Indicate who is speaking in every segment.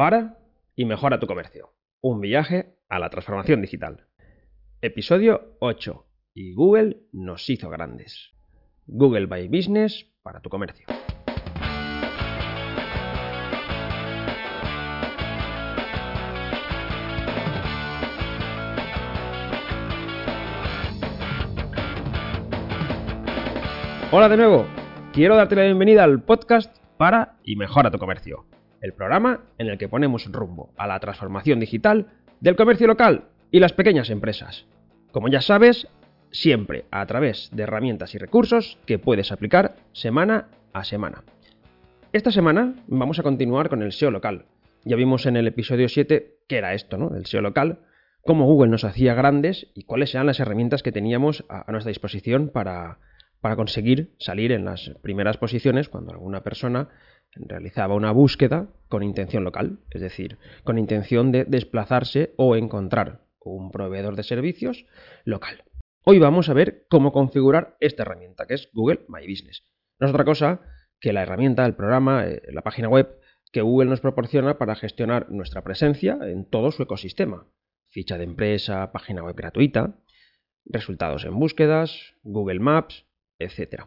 Speaker 1: Para y mejora tu comercio. Un viaje a la transformación digital. Episodio 8. Y Google nos hizo grandes. Google by Business para tu comercio. Hola de nuevo. Quiero darte la bienvenida al podcast para y mejora tu comercio. El programa en el que ponemos rumbo a la transformación digital del comercio local y las pequeñas empresas. Como ya sabes, siempre a través de herramientas y recursos que puedes aplicar semana a semana. Esta semana vamos a continuar con el SEO local. Ya vimos en el episodio 7 qué era esto, ¿no? El SEO local, cómo Google nos hacía grandes y cuáles eran las herramientas que teníamos a, nuestra disposición para, para conseguir salir en las primeras posiciones cuando alguna persona realizaba una búsqueda con intención local, es decir, con intención de desplazarse o encontrar un proveedor de servicios local. Hoy vamos a ver cómo configurar esta herramienta, que es Google My Business. No es otra cosa que la herramienta, el programa, eh, la página web que Google nos proporciona para gestionar nuestra presencia en todo su ecosistema. Ficha de empresa, página web gratuita, resultados en búsquedas, Google Maps, etc.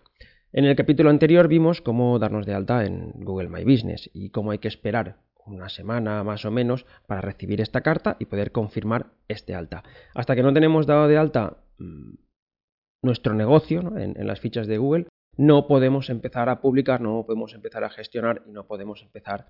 Speaker 1: En el capítulo anterior vimos cómo darnos de alta en Google My Business y cómo hay que esperar una semana más o menos para recibir esta carta y poder confirmar este alta. Hasta que no tenemos dado de alta mm, nuestro negocio en, las fichas de Google, no podemos empezar a publicar, no podemos empezar a gestionar y no podemos empezar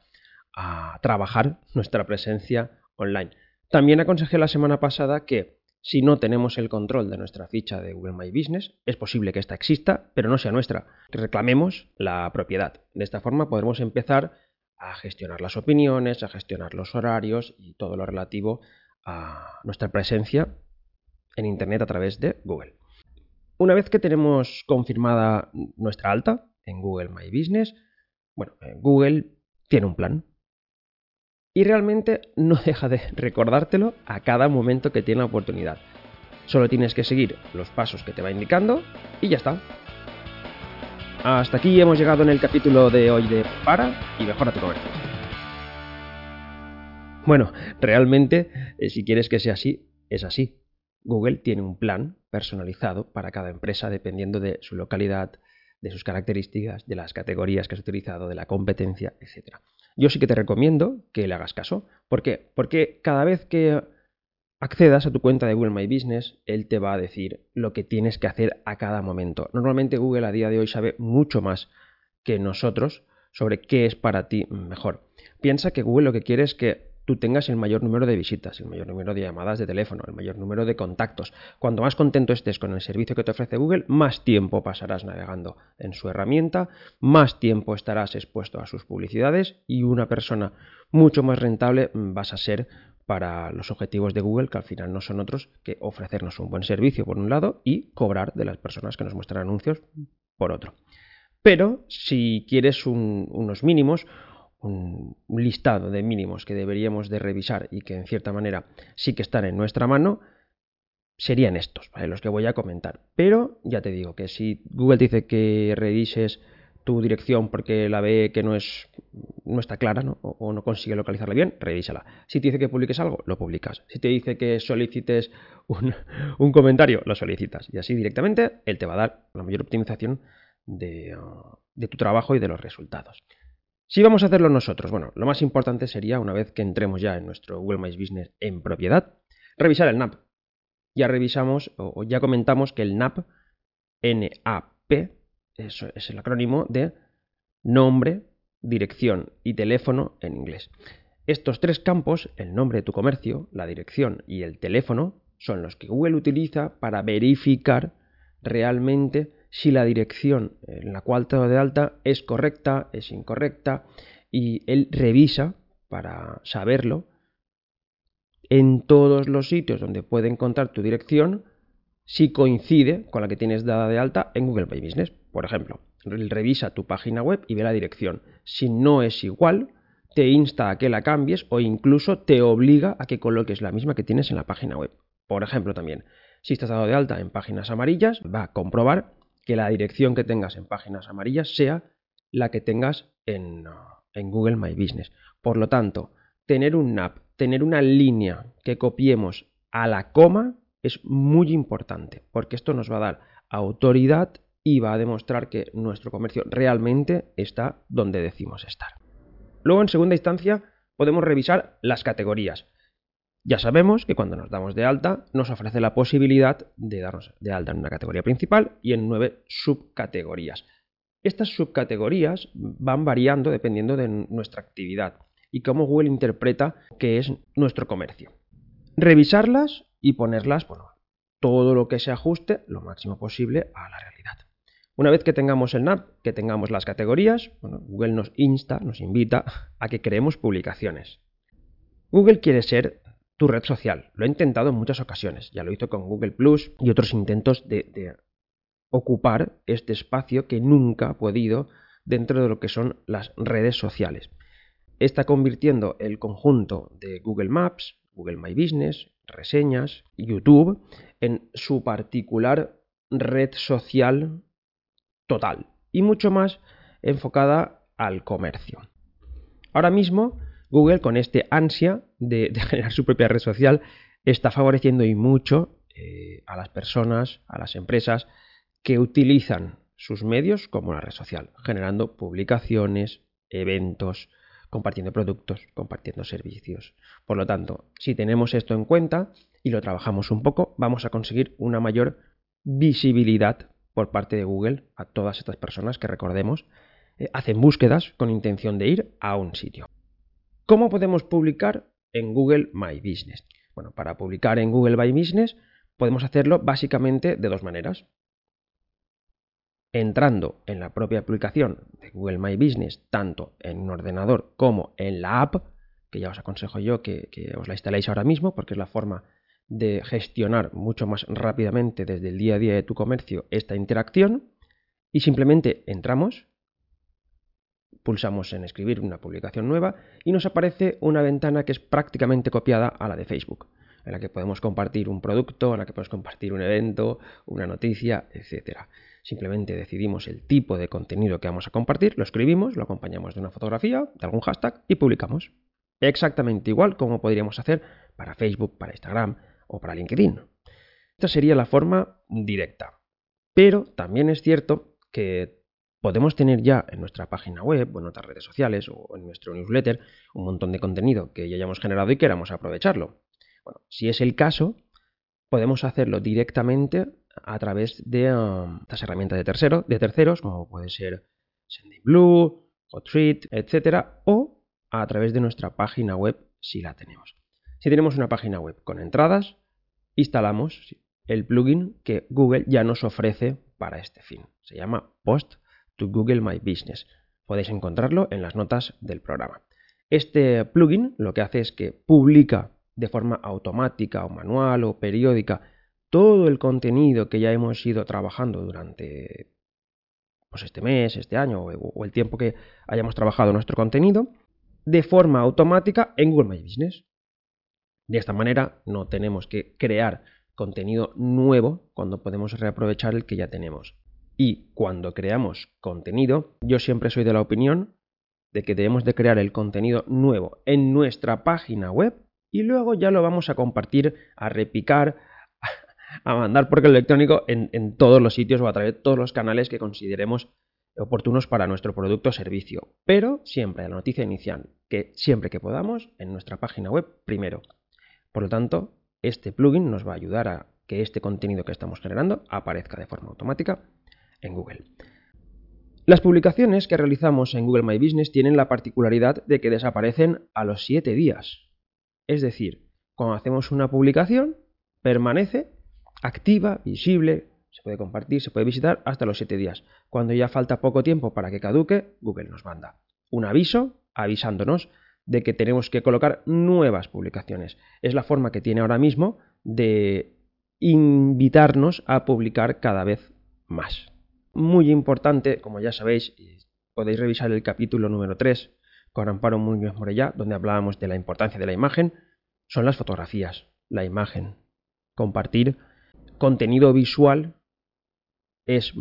Speaker 1: a trabajar nuestra presencia online. También aconsejé la semana pasada que si no tenemos el control de nuestra ficha de Google My Business, es posible que esta exista, pero no sea nuestra. Reclamemos la propiedad. De esta forma podremos empezar a gestionar las opiniones, a gestionar los horarios y todo lo relativo a nuestra presencia en Internet a través de Google. Una vez que tenemos confirmada nuestra alta en Google My Business, bueno, eh, Google tiene un plan y realmente no deja de recordártelo a cada momento que tiene la oportunidad. Solo tienes que seguir los pasos que te va indicando y ya está. Hasta aquí hemos llegado en el capítulo de hoy de Para y mejora tu comercio. Bueno, realmente, eh, si quieres que sea así, es así. Google tiene un plan personalizado para cada empresa dependiendo de su localidad, de sus características, de las categorías que has utilizado, de la competencia, etc yo sí que te recomiendo que le hagas caso. ¿Por qué? Porque cada vez que accedas a tu cuenta de Google My Business, él te va a decir lo que tienes que hacer a cada momento. Normalmente Google a día de hoy sabe mucho más que nosotros sobre qué es para ti mejor. Piensa que Google lo que quiere es que tú tengas el mayor número de visitas, el mayor número de llamadas de teléfono, el mayor número de contactos. Cuanto más contento estés con el servicio que te ofrece Google, más tiempo pasarás navegando en su herramienta, más tiempo estarás expuesto a sus publicidades y una persona mucho más rentable vas a ser para los objetivos de Google, que al final no son otros que ofrecernos un buen servicio por un lado y cobrar de las personas que nos muestran anuncios por otro. Pero si quieres unos mínimos, un, listado de mínimos que deberíamos de revisar y que en cierta manera sí que están en nuestra mano, serían estos, los que voy a comentar. Pero ya te digo que si Google dice que revises tu dirección porque la ve que no es no está clara O, no consigue localizarla bien, revísala. Si te dice que publiques algo, lo publicas. Si te dice que solicites un, comentario, lo solicitas. Y así directamente él te va a dar la mayor optimización de, de tu trabajo y de los resultados. Si vamos a hacerlo nosotros, bueno, lo más importante sería, una vez que entremos ya en nuestro Google My Business en propiedad, revisar el NAP. Ya revisamos o ya comentamos que el NAP, NAP, eso es el acrónimo de nombre, dirección y teléfono en inglés. Estos tres campos, el nombre de tu comercio, la dirección y el teléfono, son los que Google utiliza para verificar realmente si la dirección en la cual te de alta es correcta, es incorrecta, y él revisa para saberlo en todos los sitios donde puede encontrar tu dirección si coincide con la que tienes dada de alta en Google My Business. Por ejemplo, revisa tu página web y ve la dirección. Si no es igual, te insta a que la cambies o incluso te obliga a que coloques la misma que tienes en la página web. Por ejemplo, también, si estás dado de alta en páginas amarillas, va a comprobar que la dirección que tengas en páginas amarillas sea la que tengas en, Google My Business. Por lo tanto, tener un NAP, tener una línea que copiemos a la coma es muy importante, porque esto nos va a dar autoridad y va a demostrar que nuestro comercio realmente está donde decimos estar. Luego, en segunda instancia, podemos revisar las categorías. Ya sabemos que cuando nos damos de alta nos ofrece la posibilidad de darnos de alta en una categoría principal y en nueve subcategorías. Estas subcategorías van variando dependiendo de nuestra actividad y cómo Google interpreta que es nuestro comercio. Revisarlas y ponerlas, bueno, todo lo que se ajuste lo máximo posible a la realidad. Una vez que tengamos el NAP, que tengamos las categorías, Google nos insta, nos invita a que creemos publicaciones. Google quiere ser tu red social. Lo he intentado en muchas ocasiones. Ya lo hizo con Google Plus y otros intentos de, de ocupar este espacio que nunca ha podido dentro de lo que son las redes sociales. Está convirtiendo el conjunto de Google Maps, Google My Business, reseñas, YouTube, en su particular red social total y mucho más enfocada al comercio. Ahora mismo, Google, con este ansia de, generar su propia red social, está favoreciendo y mucho eh, a las personas, a las empresas que utilizan sus medios como la red social, generando publicaciones, eventos, compartiendo productos, compartiendo servicios. Por lo tanto, si tenemos esto en cuenta y lo trabajamos un poco, vamos a conseguir una mayor visibilidad por parte de Google a todas estas personas que recordemos eh, hacen búsquedas con intención de ir a un sitio. ¿Cómo podemos publicar en Google My Business? Bueno, para publicar en Google My Business podemos hacerlo básicamente de dos maneras. Entrando en la propia aplicación de Google My Business, tanto en un ordenador como en la app, que ya os aconsejo yo que, que os la instaléis ahora mismo, porque es la forma de gestionar mucho más rápidamente desde el día a día de tu comercio esta interacción y simplemente entramos, pulsamos en escribir una publicación nueva y nos aparece una ventana que es prácticamente copiada a la de Facebook, en la que podemos compartir un producto, en la que podemos compartir un evento, una noticia, etc. Simplemente decidimos el tipo de contenido que vamos a compartir, lo escribimos, lo acompañamos de una fotografía, de algún hashtag y publicamos. Exactamente igual como podríamos hacer para Facebook, para Instagram, o para LinkedIn. Esta sería la forma directa. Pero también es cierto que podemos tener ya en nuestra página web o en otras redes sociales o en nuestro newsletter un montón de contenido que ya hayamos generado y queramos aprovecharlo. Bueno, si es el caso, podemos hacerlo directamente a través de um, estas herramientas de, tercero, de terceros, como puede ser Sendinblue, Hotread, etcétera, o a través de nuestra página web si la tenemos. Si tenemos una página web con entradas, instalamos el plugin que Google ya nos ofrece para este fin. Se llama Post to Google My Business. Podéis encontrarlo en las notas del programa. Este plugin lo que hace es que publica de forma automática o manual o periódica todo el contenido que ya hemos ido trabajando durante pues, este mes, este año o el tiempo que hayamos trabajado nuestro contenido de forma automática en Google My Business. De esta manera no tenemos que crear contenido nuevo cuando podemos reaprovechar el que ya tenemos. Y cuando creamos contenido, yo siempre soy de la opinión de que debemos de crear el contenido nuevo en nuestra página web y luego ya lo vamos a compartir, a repicar, a mandar por correo electrónico en, todos los sitios o a través de todos los canales que consideremos oportunos para nuestro producto o servicio. Pero siempre la noticia inicial, que siempre que podamos, en nuestra página web primero. Por lo tanto, este plugin nos va a ayudar a que este contenido que estamos generando aparezca de forma automática en Google. Las publicaciones que realizamos en Google My Business tienen la particularidad de que desaparecen a los 7 días. Es decir, cuando hacemos una publicación, permanece activa, visible, se puede compartir, se puede visitar hasta los 7 días. Cuando ya falta poco tiempo para que caduque, Google nos manda un aviso avisándonos de que tenemos que colocar nuevas publicaciones. Es la forma que tiene ahora mismo de invitarnos a publicar cada vez más. Muy importante, como ya sabéis, podéis revisar el capítulo número 3 con Amparo Muñoz Morella, donde hablábamos de la importancia de la imagen, son las fotografías, la imagen. Compartir contenido visual es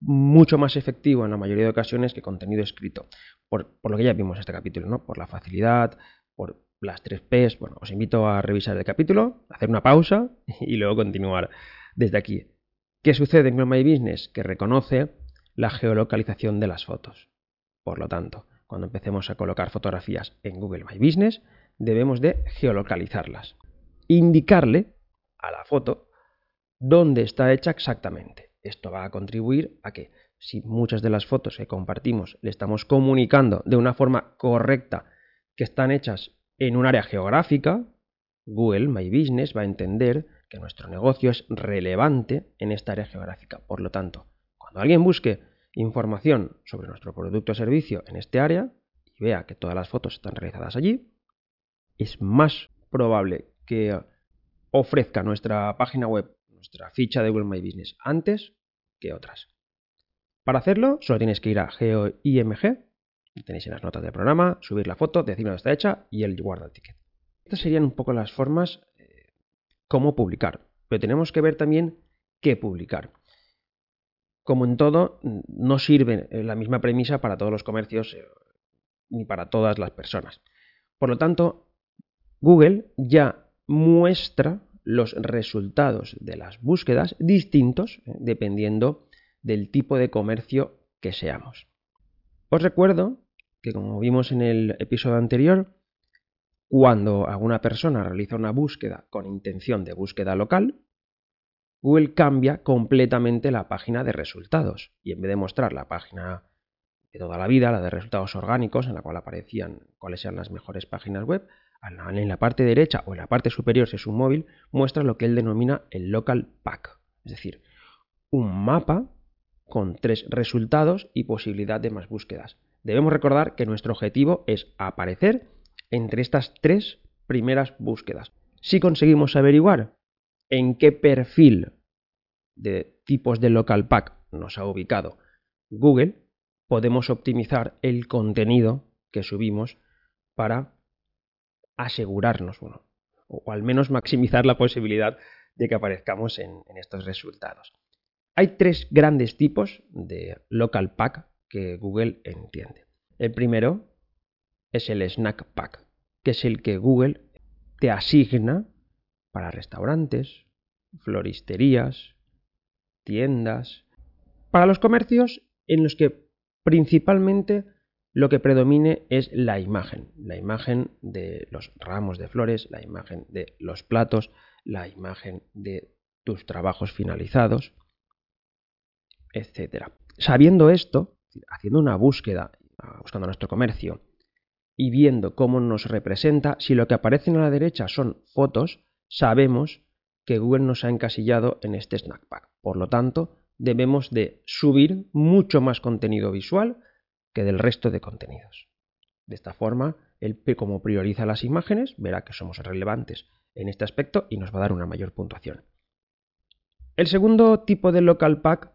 Speaker 1: mucho más efectivo en la mayoría de ocasiones que contenido escrito. Por, lo que ya vimos en este capítulo, ¿no? Por la facilidad, por las tres P's, bueno, os invito a revisar el capítulo, hacer una pausa y luego continuar desde aquí. ¿Qué sucede en Google My Business? Que reconoce la geolocalización de las fotos. Por lo tanto, cuando empecemos a colocar fotografías en Google My Business, debemos de geolocalizarlas. Indicarle a la foto dónde está hecha exactamente. Esto va a contribuir a que si muchas de las fotos que compartimos le estamos comunicando de una forma correcta que están hechas en un área geográfica, Google My Business va a entender que nuestro negocio es relevante en esta área geográfica. Por lo tanto, cuando alguien busque información sobre nuestro producto o servicio en este área y vea que todas las fotos están realizadas allí, es más probable que ofrezca nuestra página web, nuestra ficha de Google My Business antes que otras. Para hacerlo, solo tienes que ir a GeoIMG, tenéis en las notas del programa, subir la foto, decir dónde está hecha y él guarda el ticket. Estas serían un poco las formas cómo publicar, pero tenemos que ver también qué publicar. Como en todo, no sirve la misma premisa para todos los comercios eh, ni para todas las personas. Por lo tanto, Google ya muestra los resultados de las búsquedas distintos eh, dependiendo del tipo de comercio que seamos. Os recuerdo que como vimos en el episodio anterior, cuando alguna persona realiza una búsqueda con intención de búsqueda local, Google cambia completamente la página de resultados y en vez de mostrar la página de toda la vida, la de resultados orgánicos, en la cual aparecían cuáles eran las mejores páginas web, en la parte derecha o en la parte superior, si es un móvil, muestra lo que él denomina el local pack, es decir, un mapa con tres resultados y posibilidad de más búsquedas. Debemos recordar que nuestro objetivo es aparecer entre estas tres primeras búsquedas. Si conseguimos averiguar en qué perfil de tipos de local pack nos ha ubicado Google, podemos optimizar el contenido que subimos para asegurarnos, bueno, o al menos maximizar la posibilidad de que aparezcamos en, estos resultados. Hay tres grandes tipos de local pack que Google entiende. El primero es el snack pack, que es el que Google te asigna para restaurantes, floristerías, tiendas, para los comercios en los que principalmente lo que predomine es la imagen, la imagen de los ramos de flores, la imagen de los platos, la imagen de tus trabajos finalizados, etc. Sabiendo esto, haciendo una búsqueda, buscando nuestro comercio y viendo cómo nos representa, si lo que aparece a la derecha son fotos, sabemos que Google nos ha encasillado en este snack pack. Por lo tanto, debemos de subir mucho más contenido visual que del resto de contenidos. De esta forma, él como prioriza las imágenes, verá que somos relevantes en este aspecto y nos va a dar una mayor puntuación. El segundo tipo de local pack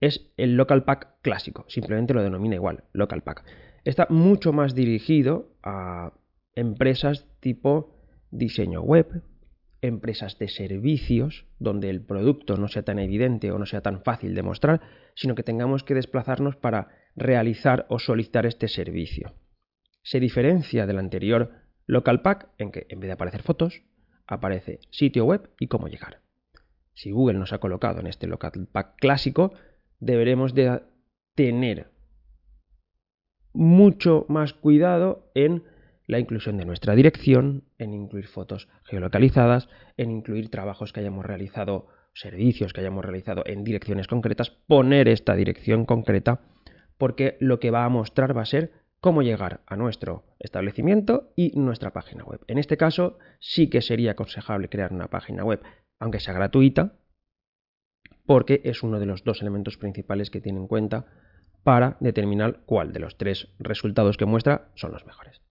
Speaker 1: es el local pack clásico, simplemente lo denomina igual, local pack. Está mucho más dirigido a empresas tipo diseño web, empresas de servicios, donde el producto no sea tan evidente o no sea tan fácil de mostrar, sino que tengamos que desplazarnos para realizar o solicitar este servicio. Se diferencia del anterior local pack en que en vez de aparecer fotos, aparece sitio web y cómo llegar. Si Google nos ha colocado en este local pack clásico, deberemos de tener mucho más cuidado en la inclusión de nuestra dirección, en incluir fotos geolocalizadas, en incluir trabajos que hayamos realizado, servicios que hayamos realizado en direcciones concretas, poner esta dirección concreta porque lo que va a mostrar va a ser cómo llegar a nuestro establecimiento y nuestra página web. En este caso, sí que sería aconsejable crear una página web, aunque sea gratuita, porque es uno de los dos elementos principales que tiene en cuenta para determinar cuál de los tres resultados que muestra son los mejores.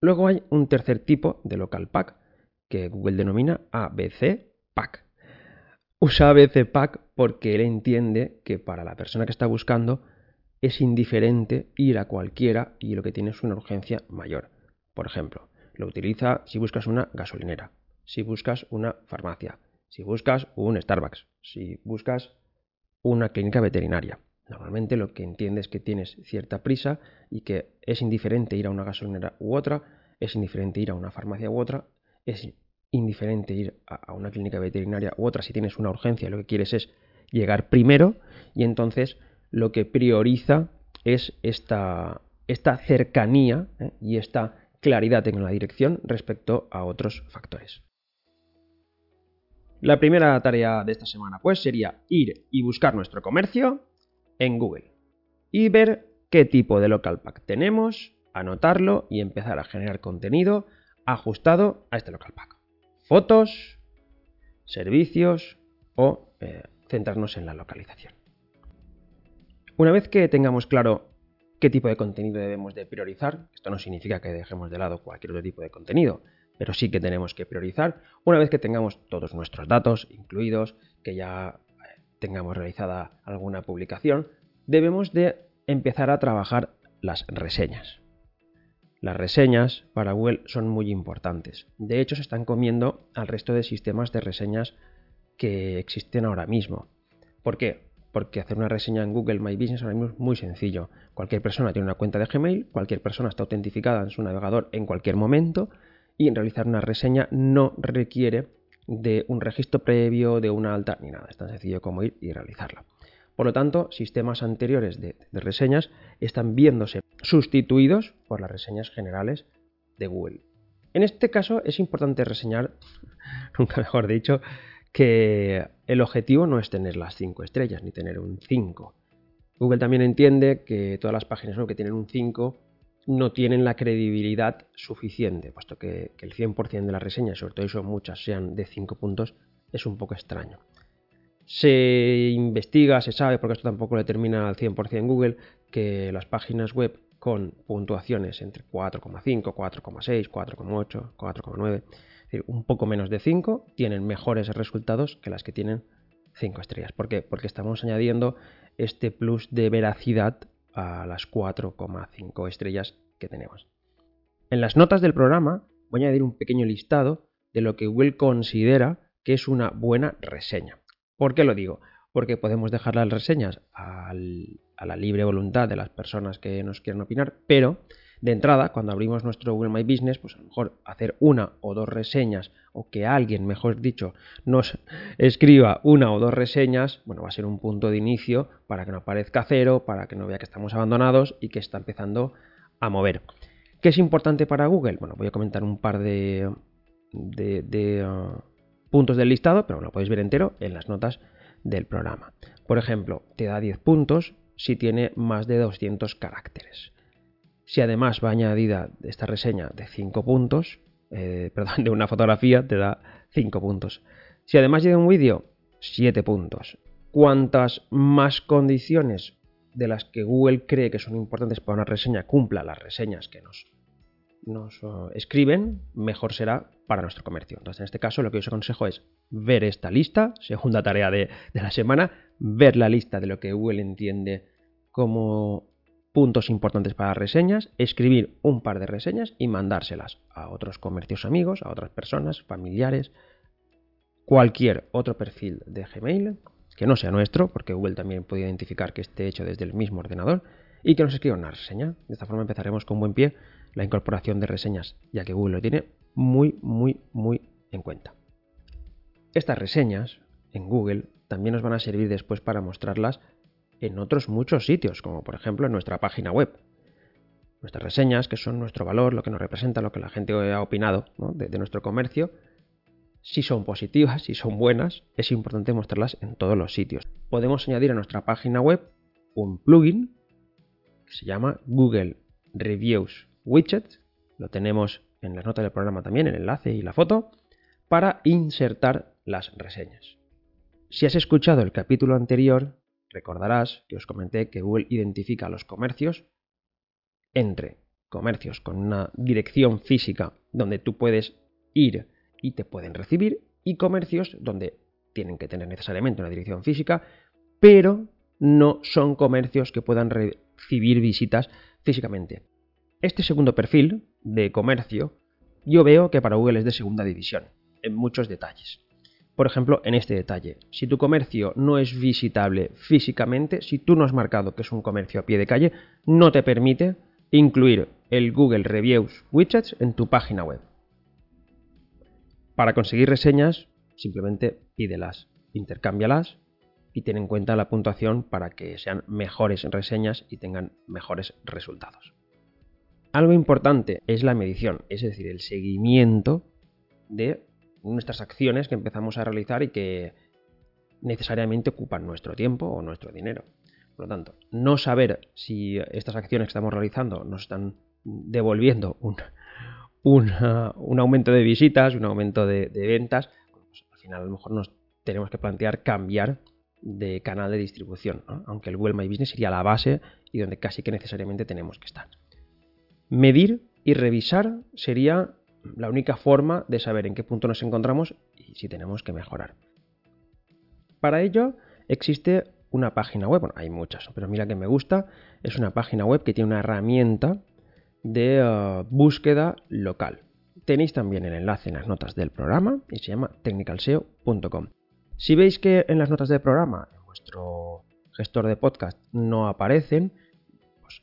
Speaker 1: Luego hay un tercer tipo de local pack que Google denomina ABC Pack usa ABC Pack porque él entiende que para la persona que está buscando es indiferente ir a cualquiera y lo que tiene es una urgencia mayor. Por ejemplo, lo utiliza si buscas una gasolinera, si buscas una farmacia, si buscas un Starbucks, si buscas una clínica veterinaria. Normalmente lo que entiende es que tienes cierta prisa y que es indiferente ir a una gasolinera u otra, es indiferente ir a una farmacia u otra, es indiferente ir a una clínica veterinaria u otra si tienes una urgencia lo que quieres es llegar primero y entonces lo que prioriza es esta, esta cercanía ¿eh? y esta claridad en la dirección respecto a otros factores. La primera tarea de esta semana pues sería ir y buscar nuestro comercio en Google y ver qué tipo de local pack tenemos, anotarlo y empezar a generar contenido ajustado a este local pack. Fotos, servicios o eh, centrarnos en la localización. Una vez que tengamos claro qué tipo de contenido debemos de priorizar, esto no significa que dejemos de lado cualquier otro tipo de contenido, pero sí que tenemos que priorizar, una vez que tengamos todos nuestros datos incluidos, que ya eh, tengamos realizada alguna publicación, debemos de empezar a trabajar las reseñas. Las reseñas para Google son muy importantes. De hecho, se están comiendo al resto de sistemas de reseñas que existen ahora mismo. ¿Por qué? Porque hacer una reseña en Google My Business ahora mismo es muy sencillo. Cualquier persona tiene una cuenta de Gmail, cualquier persona está autentificada en su navegador en cualquier momento y realizar una reseña no requiere de un registro previo, de una alta, ni nada. Es tan sencillo como ir y realizarla. Por lo tanto, sistemas anteriores de, reseñas están viéndose sustituidos por las reseñas generales de Google. En este caso es importante reseñar, nunca mejor dicho, que el objetivo no es tener las 5 estrellas ni tener un 5. Google también entiende que todas las páginas que tienen un 5 no tienen la credibilidad suficiente, puesto que, el 100% de las reseñas, sobre todo eso muchas, sean de 5 puntos, es un poco extraño. Se investiga, se sabe, porque esto tampoco lo determina al 100% Google, que las páginas web con puntuaciones entre 4,5, 4,6, 4,8, 4,9 un poco menos de 5 tienen mejores resultados que las que tienen 5 estrellas. ¿Por qué? Porque estamos añadiendo este plus de veracidad a las 4,5 estrellas que tenemos. En las notas del programa voy a añadir un pequeño listado de lo que Google considera que es una buena reseña. ¿Por qué lo digo? Porque podemos dejar las reseñas a la libre voluntad de las personas que nos quieran opinar, pero de entrada, cuando abrimos nuestro Google My Business, pues a lo mejor hacer una o dos reseñas o que alguien, mejor dicho, nos escriba una o dos reseñas, bueno, va a ser un punto de inicio para que no aparezca cero, para que no vea que estamos abandonados y que está empezando a mover. ¿Qué es importante para Google? Bueno, voy a comentar un par de, uh, puntos del listado, pero lo podéis ver entero en las notas del programa. Por ejemplo, te da 10 puntos si tiene más de 200 caracteres. Si además va añadida esta reseña de 5 puntos, eh, perdón, de una fotografía, te da 5 puntos. Si además lleva un vídeo, 7 puntos. Cuantas más condiciones de las que Google cree que son importantes para una reseña cumpla las reseñas que nos, uh, escriben, mejor será para nuestro comercio. Entonces, en este caso, lo que os aconsejo es ver esta lista, segunda tarea de, de la semana, ver la lista de lo que Google entiende como puntos importantes para reseñas, escribir un par de reseñas y mandárselas a otros comercios amigos, a otras personas, familiares, cualquier otro perfil de Gmail que no sea nuestro, porque Google también puede identificar que esté hecho desde el mismo ordenador, y que nos escriba una reseña. De esta forma empezaremos con buen pie la incorporación de reseñas, ya que Google lo tiene muy, muy, muy en cuenta. Estas reseñas en Google también nos van a servir después para mostrarlas en otros muchos sitios, como por ejemplo en nuestra página web. Nuestras reseñas, que son nuestro valor, lo que nos representa, lo que la gente ha opinado de, nuestro comercio, si son positivas, si son buenas, es importante mostrarlas en todos los sitios. Podemos añadir a nuestra página web un plugin que se llama Google Reviews Widget. Lo tenemos en las notas del programa también, el enlace y la foto, para insertar las reseñas. Si has escuchado el capítulo anterior, Recordarás que os comenté que Google identifica los comercios entre comercios con una dirección física donde tú puedes ir y te pueden recibir y comercios donde tienen que tener necesariamente una dirección física, pero no son comercios que puedan recibir visitas físicamente. Este segundo perfil de comercio yo veo que para Google es de segunda división, en muchos detalles. Por ejemplo, en este detalle. Si tu comercio no es visitable físicamente, si tú no has marcado que es un comercio a pie de calle, no te permite incluir el Google Reviews Widgets en tu página web. Para conseguir reseñas, simplemente pídelas, intercámbialas y ten en cuenta la puntuación para que sean mejores reseñas y tengan mejores resultados. Algo importante es la medición, es decir, el seguimiento de nuestras acciones que empezamos a realizar y que necesariamente ocupan nuestro tiempo o nuestro dinero. Por lo tanto, no saber si estas acciones que estamos realizando nos están devolviendo un, un, aumento de visitas, un aumento de, ventas, pues al final a lo mejor nos tenemos que plantear cambiar de canal de distribución, aunque el Google My Business sería la base y donde casi que necesariamente tenemos que estar. Medir y revisar sería la única forma de saber en qué punto nos encontramos y si tenemos que mejorar. Para ello existe una página web, bueno, hay muchas, pero mira que me gusta, es una página web que tiene una herramienta de eh, búsqueda local. Tenéis también el enlace en las notas del programa y se llama technicalseo.com. Si veis que en las notas del programa, en vuestro gestor de podcast, no aparecen,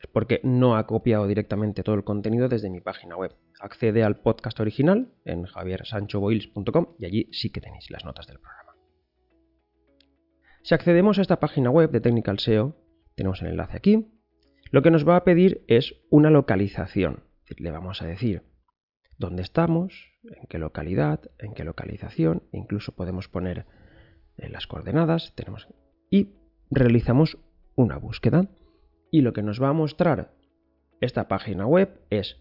Speaker 1: es porque no ha copiado directamente todo el contenido desde mi página web. Accede al podcast original en javiersanchoboils.com y allí sí que tenéis las notas del programa. Si accedemos a esta página web de Technical SEO, tenemos el enlace aquí, lo que nos va a pedir es una localización. Le vamos a decir dónde estamos, en qué localidad, en qué localización, incluso podemos poner eh, las coordenadas, tenemos y realizamos una búsqueda. Y lo que nos va a mostrar esta página web es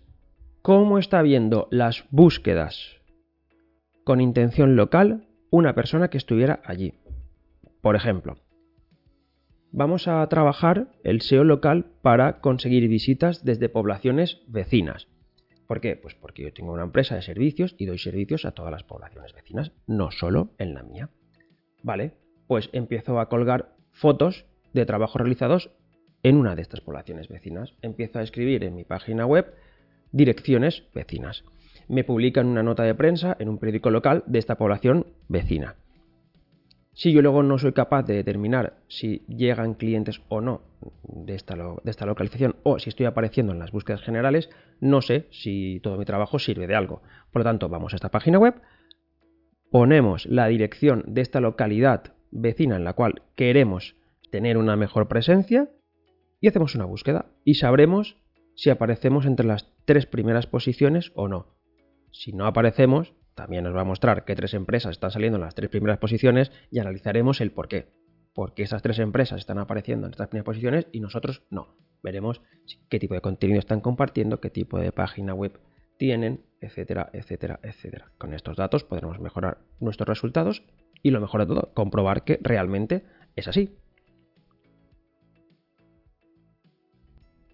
Speaker 1: cómo está viendo las búsquedas con intención local una persona que estuviera allí. Por ejemplo, vamos a trabajar el SEO local para conseguir visitas desde poblaciones vecinas. ¿Por qué? Pues porque yo tengo una empresa de servicios y doy servicios a todas las poblaciones vecinas, no solo en la mía. Vale, pues empiezo a colgar fotos de trabajos realizados en una de estas poblaciones vecinas. Empiezo a escribir en mi página web direcciones vecinas. Me publican una nota de prensa en un periódico local de esta población vecina. Si yo luego no soy capaz de determinar si llegan clientes o no de esta, de esta, localización o si estoy apareciendo en las búsquedas generales, no sé si todo mi trabajo sirve de algo. Por lo tanto, vamos a esta página web, ponemos la dirección de esta localidad vecina en la cual queremos tener una mejor presencia hacemos una búsqueda y sabremos si aparecemos entre las tres primeras posiciones o no. Si no aparecemos, también nos va a mostrar qué tres empresas están saliendo en las tres primeras posiciones y analizaremos el por qué. Porque esas tres empresas están apareciendo en estas primeras posiciones y nosotros no. Veremos qué tipo de contenido están compartiendo, qué tipo de página web tienen, etcétera, etcétera, etcétera. Con estos datos podremos mejorar nuestros resultados y lo mejor de todo, comprobar que realmente es así.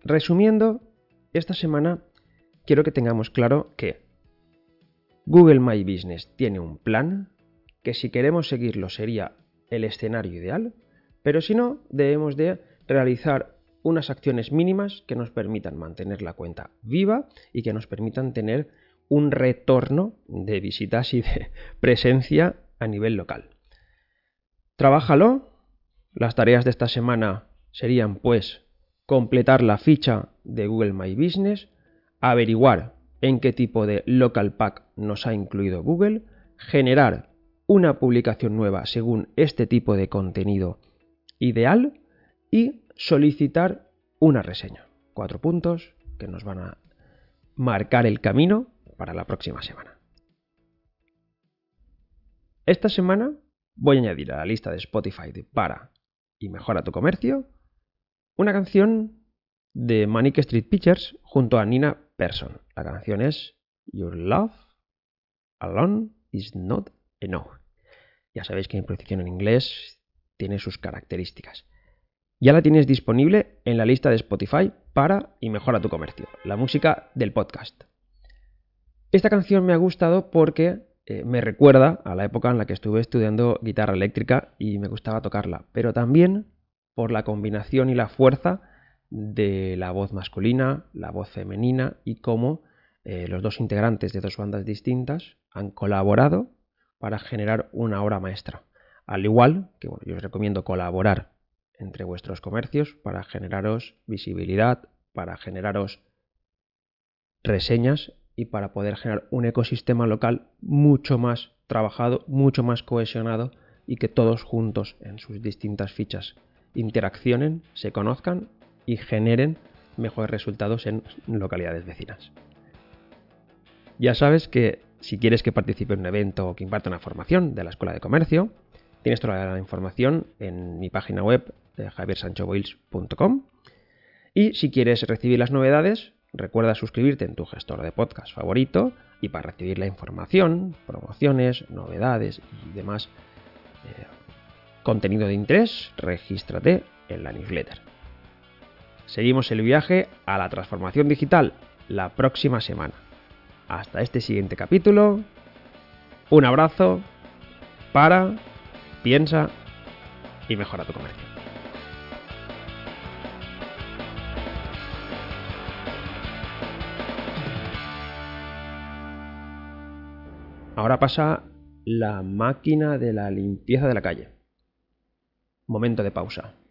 Speaker 1: Resumiendo, esta semana quiero que tengamos claro que Google My Business tiene un plan que si queremos seguirlo sería el escenario ideal, pero si no, debemos de realizar unas acciones mínimas que nos permitan mantener la cuenta viva y que nos permitan tener un retorno de visitas y de presencia a nivel local. Trabájalo. Las tareas de esta semana serían pues completar la ficha de Google My Business, averiguar en qué tipo de local pack nos ha incluido Google, generar una publicación nueva según este tipo de contenido ideal y solicitar una reseña. Cuatro puntos que nos van a marcar el camino para la próxima semana. Esta semana voy a añadir a la lista de Spotify de Para y Mejora tu Comercio una canción de Manic Street Pictures junto a Nina Persson. La canción es Your Love Alone is Not Enough. Ya sabéis que mi pronunciación en inglés tiene sus características. Ya la tienes disponible en la lista de Spotify para y mejora tu comercio, la música del podcast. Esta canción me ha gustado porque eh, me recuerda a la época en la que estuve estudiando guitarra eléctrica y me gustaba tocarla, pero también por la combinación y la fuerza de la voz masculina, la voz femenina y cómo eh, los dos integrantes de dos bandas distintas han colaborado para generar una obra maestra. Al igual que bueno, yo os recomiendo colaborar entre vuestros comercios para generaros visibilidad, para generaros reseñas y para poder generar un ecosistema local mucho más trabajado, mucho más cohesionado y que todos juntos en sus distintas fichas interaccionen, se conozcan y generen mejores resultados en localidades vecinas. Ya sabes que si quieres que participe en un evento o que imparta una formación de la Escuela de Comercio, tienes toda la información en mi página web de javiersanchoboils.com y si quieres recibir las novedades, recuerda suscribirte en tu gestor de podcast favorito y para recibir la información, promociones, novedades y demás eh, contenido de interés, regístrate en la newsletter. Seguimos el viaje a la transformación digital la próxima semana. Hasta este siguiente capítulo. Un abrazo para, piensa y mejora tu comercio. Ahora pasa la máquina de la limpieza de la calle. Momento de pausa.